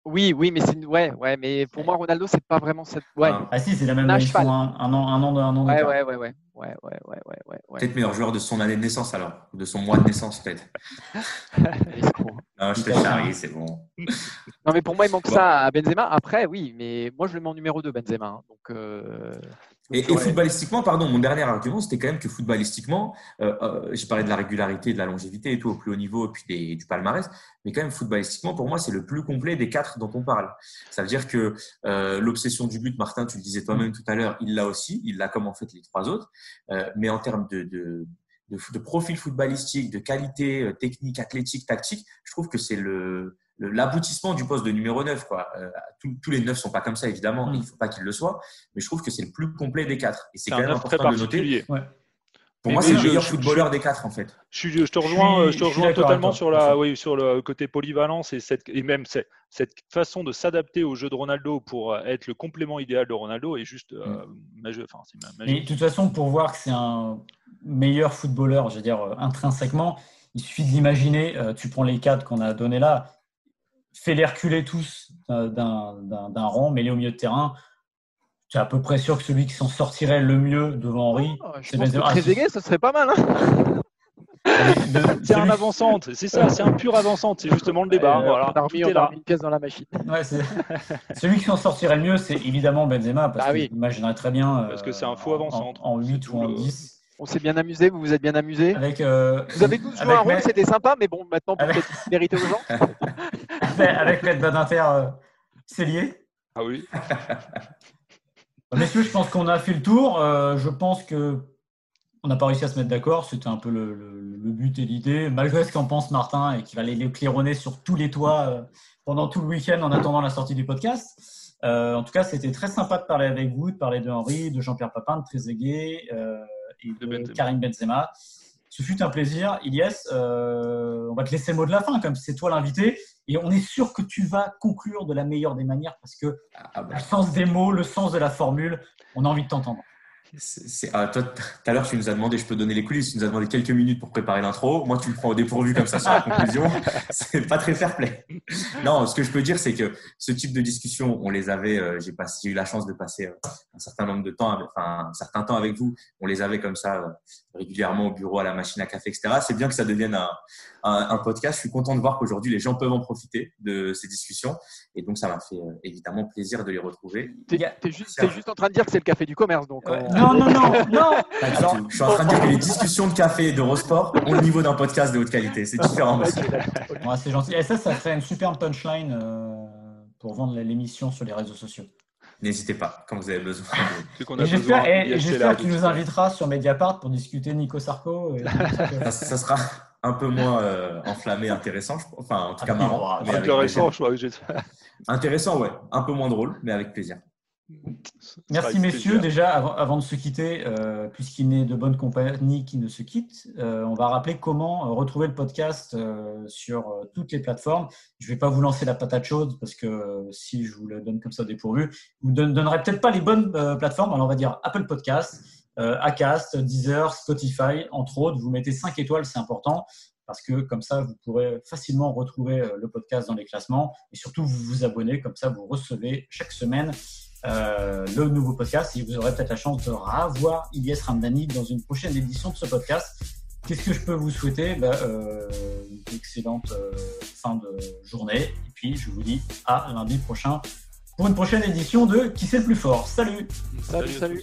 Oui, oui, mais c'est ouais, ouais, mais pour moi Ronaldo c'est pas vraiment cette. Ouais. Ah, si, c'est la même. Un, un, an, un an, un an. Ouais, ouais, ouais, ouais, ouais, ouais, ouais, ouais, Peut-être meilleur joueur de son année de naissance alors, de son mois de naissance peut-être. non, je te charrie, c'est bon. non, mais pour moi il manque ça à Benzema. Après, oui, mais moi je le mets en numéro 2 Benzema. Hein, donc. Euh... Et, footballistiquement, pardon, mon dernier argument, c'était quand même que footballistiquement, euh, euh, j'ai parlé de la régularité, de la longévité et tout au plus haut niveau, et puis du palmarès, mais quand même footballistiquement, pour moi, c'est le plus complet des quatre dont on parle. Ça veut dire que euh, l'obsession du but, Martin, tu le disais toi-même tout à l'heure, il l'a aussi, il l'a comme en fait les trois autres, mais en termes de, de, de, de profil footballistique, de qualité technique, athlétique, tactique, je trouve que c'est le l'aboutissement du poste de numéro 9. Quoi. Euh, tous, les 9 sont pas comme ça, évidemment, mm. il ne faut pas qu'ils le soient, mais je trouve que c'est le plus complet des quatre. Et c'est quand même important de noter. Pour moi, c'est le meilleur footballeur des quatre, en fait. Je, je te rejoins, je, te rejoins totalement sur, la, oui, sur le côté polyvalence et, cette, et même cette, cette façon de s'adapter au jeu de Ronaldo pour être le complément idéal de Ronaldo est juste euh, mm. magique. Enfin, de toute façon, pour voir que c'est un meilleur footballeur, je veux dire, euh, intrinsèquement, il suffit de l'imaginer. Euh, tu prends les quatre qu'on a donnés là, fais-les reculer tous d'un rang, mets-les au milieu de terrain tu es à peu près sûr que celui qui s'en sortirait le mieux devant Henri, oh, c'est Benzema. Trezeguet, ça serait pas mal. Hein c'est un avant-centre, c'est ça, c'est un pur avant-centre, c'est justement le débat. voilà, on a remis, une pièce dans la machine. Ouais, celui qui s'en sortirait le mieux, c'est évidemment Benzema, parce ah, oui. imaginerait très bien. Parce que c'est un faux avant-centre. En, 8 ou en 10. On s'est bien amusé, vous vous êtes bien amusé. Avec, euh, vous avez tous joué un rôle, c'était sympa, mais bon, maintenant peut-être mériter aux gens. avec Maître Badinter, euh, c'est lié. Ah oui. Messieurs, je pense qu'on a fait le tour. Euh, je pense que on n'a pas réussi à se mettre d'accord. C'était un peu le, but et l'idée. Malgré ce qu'en pense Martin et qui va les claironner sur tous les toits euh, pendant tout le week-end en attendant la sortie du podcast. Euh, en tout cas, c'était très sympa de parler avec vous, de parler de Henri, de Jean-Pierre Papin, de Trezeguet et de, Karim Benzema. Ce fut un plaisir. Ilyes, on va te laisser le mot de la fin, comme c'est toi l'invité. Et on est sûr que tu vas conclure de la meilleure des manières parce que ah, bah. le sens des mots, le sens de la formule, on a envie de t'entendre. Ah, toi, tout à l'heure, tu nous as demandé, je peux donner les coulisses, tu nous as demandé quelques minutes pour préparer l'intro. Moi, tu le prends au dépourvu comme ça sur la conclusion. C'est pas très fair play. Non, ce que je peux dire, c'est que ce type de discussion, on les avait, euh, j'ai eu la chance de passer euh, un certain nombre de temps, enfin, un certain temps avec vous. On les avait comme ça, euh, régulièrement au bureau, à la machine à café, etc. C'est bien que ça devienne un, un, podcast. Je suis content de voir qu'aujourd'hui, les gens peuvent en profiter de ces discussions. Et donc, ça m'a fait évidemment plaisir de les retrouver. Tu es, juste, juste, en train de dire que c'est le café du commerce. Donc non, non, non, non. je suis en train de dire que les discussions de café et d'Eurosport ont le niveau d'un podcast de haute qualité. C'est différent. c'est gentil. Et ça, ça serait une superbe punchline euh, pour vendre l'émission sur les réseaux sociaux. N'hésitez pas quand vous avez besoin. J'espère que tu nous inviteras sur Mediapart pour discuter Nico Sarko. ça, sera un peu moins euh, enflammé, intéressant, enfin en tout cas ah, marrant. Intéressant, je crois. Intéressant, ouais. Un peu moins drôle, mais avec plaisir. Merci messieurs. Déjà, avant, de se quitter, euh, puisqu'il n'est de bonne compagnie qui ne se quitte, euh, on va rappeler comment euh, retrouver le podcast sur toutes les plateformes. Je ne vais pas vous lancer la patate chaude parce que si je vous le donne comme ça dépourvu, vous ne donnerez peut-être pas les bonnes plateformes. Alors on va dire Apple Podcast, Acast, Deezer, Spotify, entre autres. Vous mettez 5 étoiles, c'est important parce que comme ça, vous pourrez facilement retrouver le podcast dans les classements et surtout vous vous abonnez, comme ça vous recevez chaque semaine euh, le nouveau podcast et vous aurez peut-être la chance de revoir Ilyes Ramdani dans une prochaine édition de ce podcast. Qu'est-ce que je peux vous souhaiter? Ben, euh, Une excellente euh, fin de journée. Et puis, je vous dis à lundi prochain pour une prochaine édition de Qui c'est le plus fort? Salut Salut, salut.